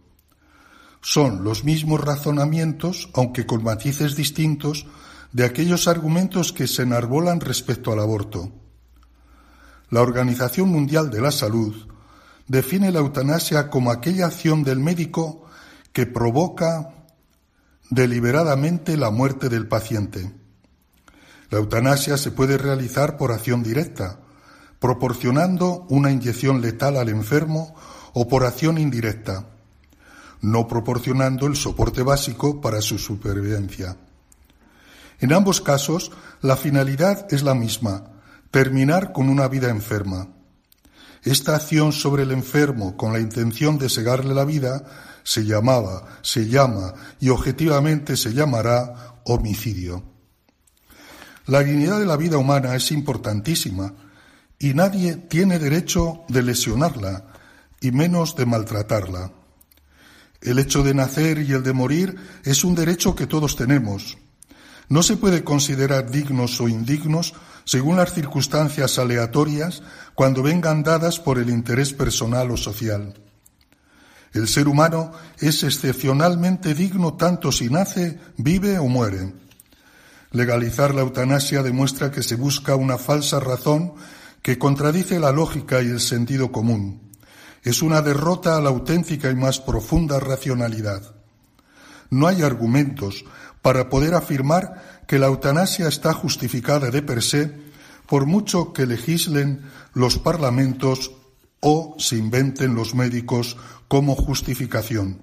Son los mismos razonamientos, aunque con matices distintos, de aquellos argumentos que se enarbolan respecto al aborto. La Organización Mundial de la Salud define la eutanasia como aquella acción del médico que provoca deliberadamente la muerte del paciente. La eutanasia se puede realizar por acción directa, proporcionando una inyección letal al enfermo o por acción indirecta, no proporcionando el soporte básico para su supervivencia. En ambos casos, la finalidad es la misma, terminar con una vida enferma. Esta acción sobre el enfermo con la intención de segarle la vida se llamaba, se llama y objetivamente se llamará homicidio. La dignidad de la vida humana es importantísima y nadie tiene derecho de lesionarla y menos de maltratarla. El hecho de nacer y el de morir es un derecho que todos tenemos. No se puede considerar dignos o indignos según las circunstancias aleatorias cuando vengan dadas por el interés personal o social. El ser humano es excepcionalmente digno tanto si nace, vive o muere. Legalizar la eutanasia demuestra que se busca una falsa razón que contradice la lógica y el sentido común. Es una derrota a la auténtica y más profunda racionalidad. No hay argumentos para poder afirmar que la eutanasia está justificada de per se por mucho que legislen los parlamentos o se inventen los médicos como justificación.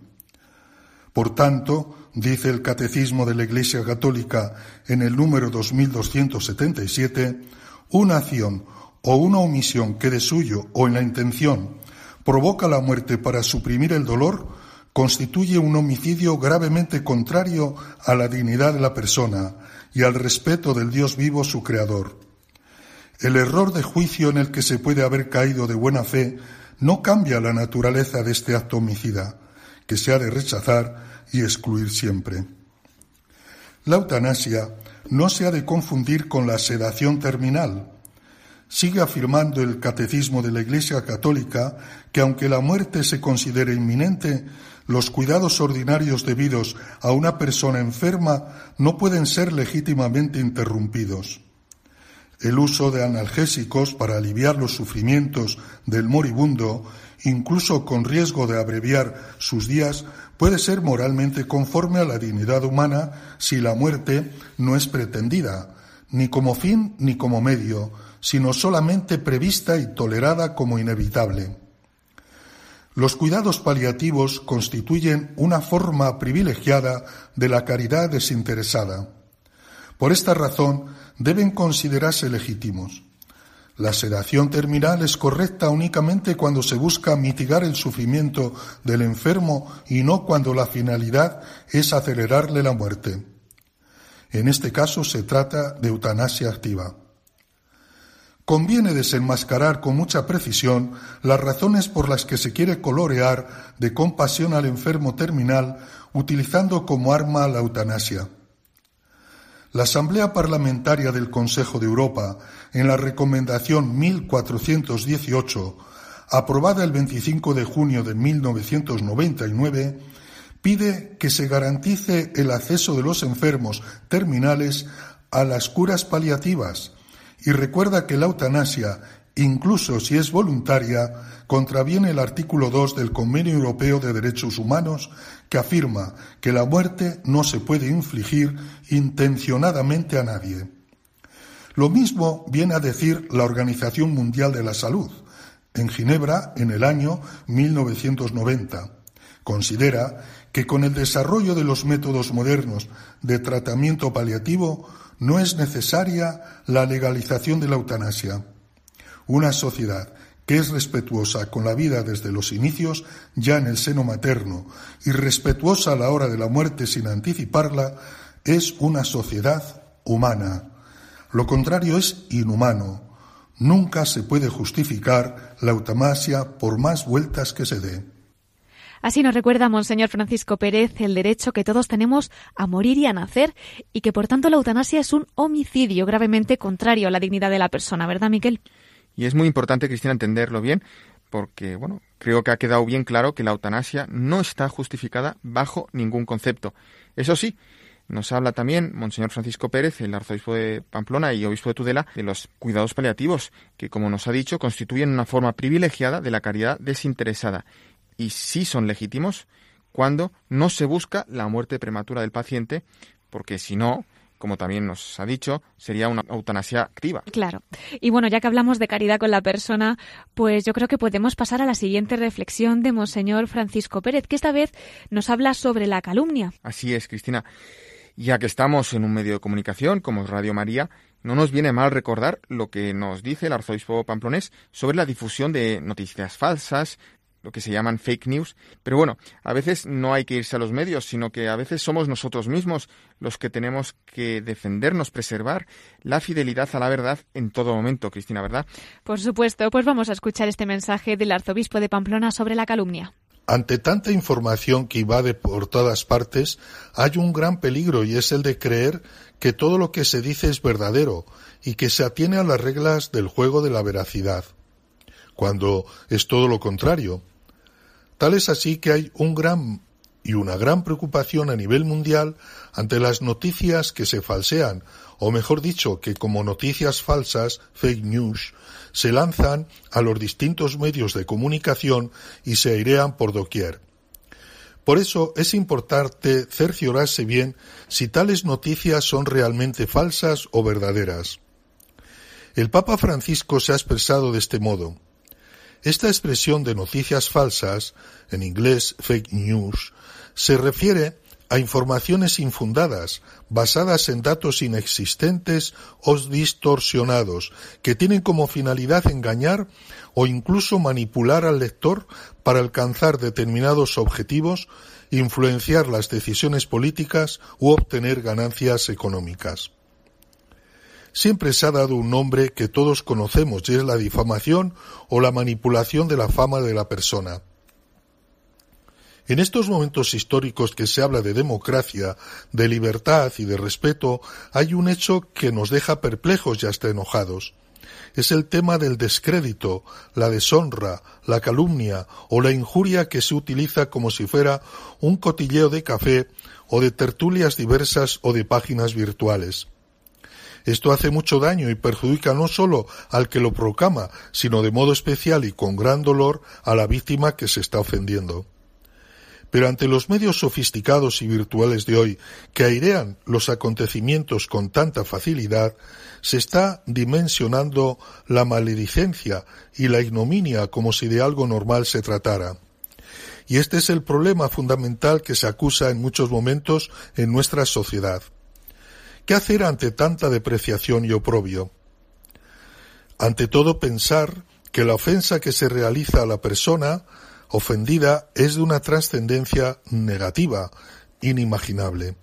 Por tanto, dice el Catecismo de la Iglesia Católica en el número 2277, una acción o una omisión que de suyo o en la intención provoca la muerte para suprimir el dolor constituye un homicidio gravemente contrario a la dignidad de la persona y al respeto del Dios vivo, su Creador. El error de juicio en el que se puede haber caído de buena fe no cambia la naturaleza de este acto homicida, que se ha de rechazar y excluir siempre. La eutanasia no se ha de confundir con la sedación terminal. Sigue afirmando el Catecismo de la Iglesia Católica que aunque la muerte se considere inminente, los cuidados ordinarios debidos a una persona enferma no pueden ser legítimamente interrumpidos. El uso de analgésicos para aliviar los sufrimientos del moribundo, incluso con riesgo de abreviar sus días, puede ser moralmente conforme a la dignidad humana si la muerte no es pretendida, ni como fin ni como medio, sino solamente prevista y tolerada como inevitable. Los cuidados paliativos constituyen una forma privilegiada de la caridad desinteresada. Por esta razón deben considerarse legítimos. La sedación terminal es correcta únicamente cuando se busca mitigar el sufrimiento del enfermo y no cuando la finalidad es acelerarle la muerte. En este caso se trata de eutanasia activa. Conviene desenmascarar con mucha precisión las razones por las que se quiere colorear de compasión al enfermo terminal utilizando como arma la eutanasia. La Asamblea Parlamentaria del Consejo de Europa, en la Recomendación 1418, aprobada el 25 de junio de 1999, pide que se garantice el acceso de los enfermos terminales a las curas paliativas y recuerda que la eutanasia, incluso si es voluntaria, contraviene el artículo 2 del Convenio Europeo de Derechos Humanos, que afirma que la muerte no se puede infligir intencionadamente a nadie. Lo mismo viene a decir la Organización Mundial de la Salud, en Ginebra en el año 1990. Considera que con el desarrollo de los métodos modernos de tratamiento paliativo no es necesaria la legalización de la eutanasia. Una sociedad que es respetuosa con la vida desde los inicios, ya en el seno materno, y respetuosa a la hora de la muerte sin anticiparla, es una sociedad humana. Lo contrario es inhumano. Nunca se puede justificar la eutanasia por más vueltas que se dé. Así nos recuerda Monseñor Francisco Pérez el derecho que todos tenemos a morir y a nacer y que por tanto la eutanasia es un homicidio gravemente contrario a la dignidad de la persona, ¿verdad, Miquel? Y es muy importante, Cristina, entenderlo bien, porque, bueno, creo que ha quedado bien claro que la eutanasia no está justificada bajo ningún concepto. Eso sí, nos habla también Monseñor Francisco Pérez, el arzobispo de Pamplona y obispo de Tudela, de los cuidados paliativos, que, como nos ha dicho, constituyen una forma privilegiada de la caridad desinteresada y sí son legítimos cuando no se busca la muerte prematura del paciente, porque si no, como también nos ha dicho, sería una eutanasia activa. Claro. Y bueno, ya que hablamos de caridad con la persona, pues yo creo que podemos pasar a la siguiente reflexión de Monseñor Francisco Pérez, que esta vez nos habla sobre la calumnia. Así es, Cristina. Ya que estamos en un medio de comunicación como es Radio María, no nos viene mal recordar lo que nos dice el arzobispo pamplonés sobre la difusión de noticias falsas, lo que se llaman fake news. Pero bueno, a veces no hay que irse a los medios, sino que a veces somos nosotros mismos los que tenemos que defendernos, preservar la fidelidad a la verdad en todo momento, Cristina, ¿verdad? Por supuesto, pues vamos a escuchar este mensaje del arzobispo de Pamplona sobre la calumnia. Ante tanta información que invade por todas partes, hay un gran peligro y es el de creer que todo lo que se dice es verdadero y que se atiene a las reglas del juego de la veracidad, cuando es todo lo contrario. Tal es así que hay un gran y una gran preocupación a nivel mundial ante las noticias que se falsean, o mejor dicho, que como noticias falsas, fake news, se lanzan a los distintos medios de comunicación y se airean por doquier. Por eso es importante cerciorarse bien si tales noticias son realmente falsas o verdaderas. El Papa Francisco se ha expresado de este modo. Esta expresión de noticias falsas, en inglés fake news, se refiere a informaciones infundadas, basadas en datos inexistentes o distorsionados, que tienen como finalidad engañar o incluso manipular al lector para alcanzar determinados objetivos, influenciar las decisiones políticas u obtener ganancias económicas. Siempre se ha dado un nombre que todos conocemos y es la difamación o la manipulación de la fama de la persona. En estos momentos históricos que se habla de democracia, de libertad y de respeto, hay un hecho que nos deja perplejos y hasta enojados. Es el tema del descrédito, la deshonra, la calumnia o la injuria que se utiliza como si fuera un cotilleo de café o de tertulias diversas o de páginas virtuales. Esto hace mucho daño y perjudica no solo al que lo proclama, sino de modo especial y con gran dolor a la víctima que se está ofendiendo. Pero ante los medios sofisticados y virtuales de hoy, que airean los acontecimientos con tanta facilidad, se está dimensionando la maledicencia y la ignominia como si de algo normal se tratara. Y este es el problema fundamental que se acusa en muchos momentos en nuestra sociedad. ¿Qué hacer ante tanta depreciación y oprobio? Ante todo pensar que la ofensa que se realiza a la persona ofendida es de una trascendencia negativa, inimaginable.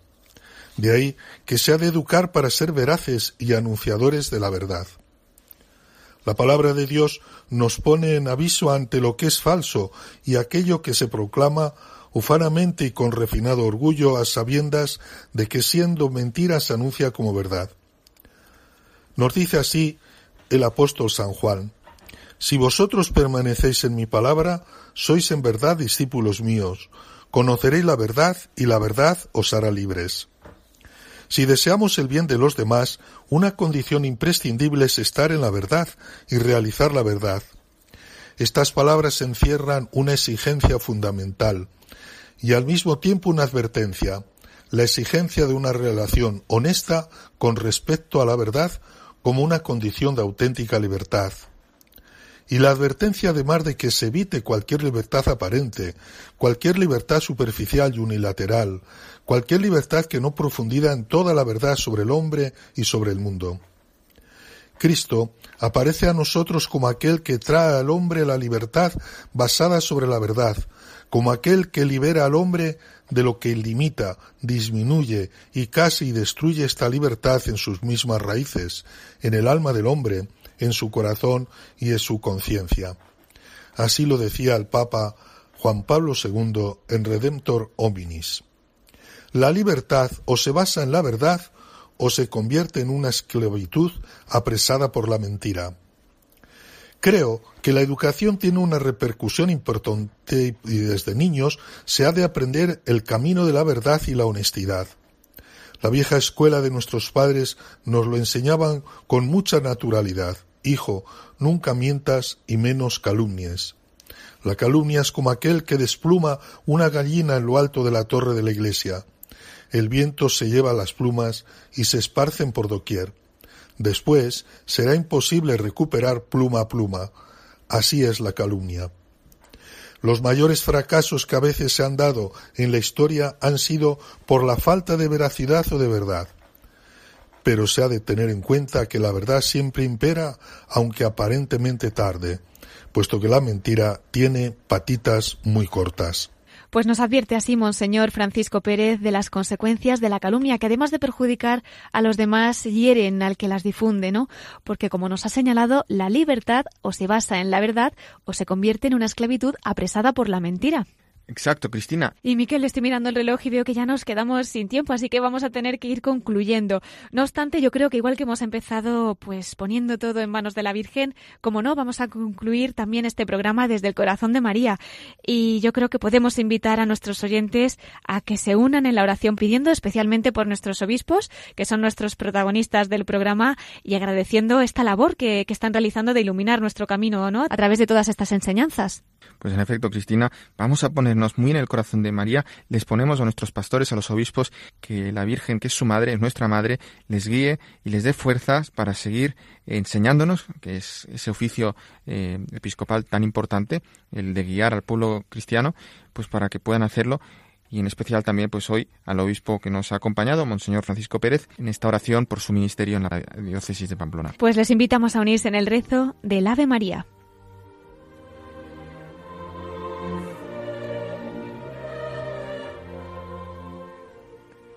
De ahí que se ha de educar para ser veraces y anunciadores de la verdad. La palabra de Dios nos pone en aviso ante lo que es falso y aquello que se proclama ufanamente y con refinado orgullo a sabiendas de que siendo mentira se anuncia como verdad. Nos dice así el apóstol San Juan, Si vosotros permanecéis en mi palabra, sois en verdad discípulos míos, conoceréis la verdad y la verdad os hará libres. Si deseamos el bien de los demás, una condición imprescindible es estar en la verdad y realizar la verdad. Estas palabras encierran una exigencia fundamental y al mismo tiempo una advertencia, la exigencia de una relación honesta con respecto a la verdad como una condición de auténtica libertad y la advertencia además de que se evite cualquier libertad aparente, cualquier libertad superficial y unilateral, cualquier libertad que no profundida en toda la verdad sobre el hombre y sobre el mundo. Cristo aparece a nosotros como aquel que trae al hombre la libertad basada sobre la verdad, como aquel que libera al hombre de lo que limita, disminuye y casi destruye esta libertad en sus mismas raíces, en el alma del hombre, en su corazón y en su conciencia. Así lo decía el Papa Juan Pablo II en Redemptor Hominis. La libertad o se basa en la verdad o se convierte en una esclavitud apresada por la mentira. Creo que la educación tiene una repercusión importante y desde niños se ha de aprender el camino de la verdad y la honestidad. La vieja escuela de nuestros padres nos lo enseñaban con mucha naturalidad. Hijo, nunca mientas y menos calumnies. La calumnia es como aquel que despluma una gallina en lo alto de la torre de la iglesia. El viento se lleva las plumas y se esparcen por doquier. Después será imposible recuperar pluma a pluma. Así es la calumnia. Los mayores fracasos que a veces se han dado en la historia han sido por la falta de veracidad o de verdad pero se ha de tener en cuenta que la verdad siempre impera, aunque aparentemente tarde, puesto que la mentira tiene patitas muy cortas. Pues nos advierte así Monseñor Francisco Pérez de las consecuencias de la calumnia, que además de perjudicar a los demás, hieren al que las difunde, ¿no? Porque como nos ha señalado, la libertad o se basa en la verdad o se convierte en una esclavitud apresada por la mentira. Exacto, Cristina. Y Miquel, estoy mirando el reloj y veo que ya nos quedamos sin tiempo, así que vamos a tener que ir concluyendo. No obstante, yo creo que igual que hemos empezado pues poniendo todo en manos de la Virgen, como no, vamos a concluir también este programa desde el corazón de María. Y yo creo que podemos invitar a nuestros oyentes a que se unan en la oración pidiendo especialmente por nuestros obispos, que son nuestros protagonistas del programa, y agradeciendo esta labor que, que están realizando de iluminar nuestro camino, ¿no? A través de todas estas enseñanzas. Pues en efecto, Cristina, vamos a ponernos muy en el corazón de María, les ponemos a nuestros pastores, a los obispos, que la Virgen, que es su madre, es nuestra madre, les guíe y les dé fuerzas para seguir enseñándonos, que es ese oficio eh, episcopal tan importante, el de guiar al pueblo cristiano, pues para que puedan hacerlo y en especial también pues hoy al obispo que nos ha acompañado, Monseñor Francisco Pérez, en esta oración por su ministerio en la diócesis de Pamplona. Pues les invitamos a unirse en el rezo del Ave María.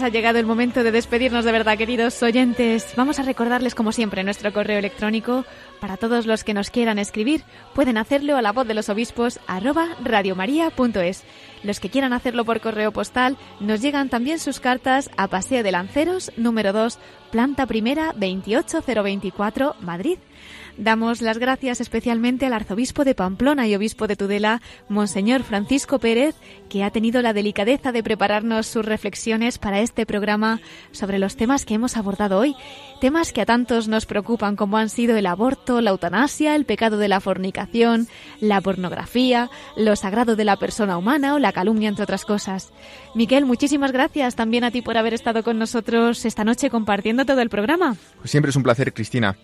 Ha llegado el momento de despedirnos de verdad, queridos oyentes. Vamos a recordarles, como siempre, nuestro correo electrónico para todos los que nos quieran escribir. Pueden hacerlo a la voz de los obispos arroba radiomaria.es. Los que quieran hacerlo por correo postal, nos llegan también sus cartas a Paseo de Lanceros, número 2, planta primera, 28024, Madrid. Damos las gracias especialmente al arzobispo de Pamplona y obispo de Tudela, Monseñor Francisco Pérez, que ha tenido la delicadeza de prepararnos sus reflexiones para este programa sobre los temas que hemos abordado hoy, temas que a tantos nos preocupan como han sido el aborto, la eutanasia, el pecado de la fornicación, la pornografía, lo sagrado de la persona humana o la calumnia, entre otras cosas. Miquel, muchísimas gracias también a ti por haber estado con nosotros esta noche compartiendo todo el programa. Pues siempre es un placer, Cristina.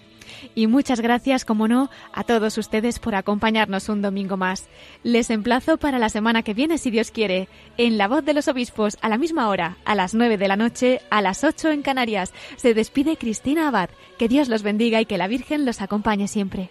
Y muchas gracias, como no, a todos ustedes por acompañarnos un domingo más. Les emplazo para la semana que viene, si Dios quiere, en La Voz de los Obispos, a la misma hora, a las 9 de la noche, a las 8 en Canarias. Se despide Cristina Abad. Que Dios los bendiga y que la Virgen los acompañe siempre.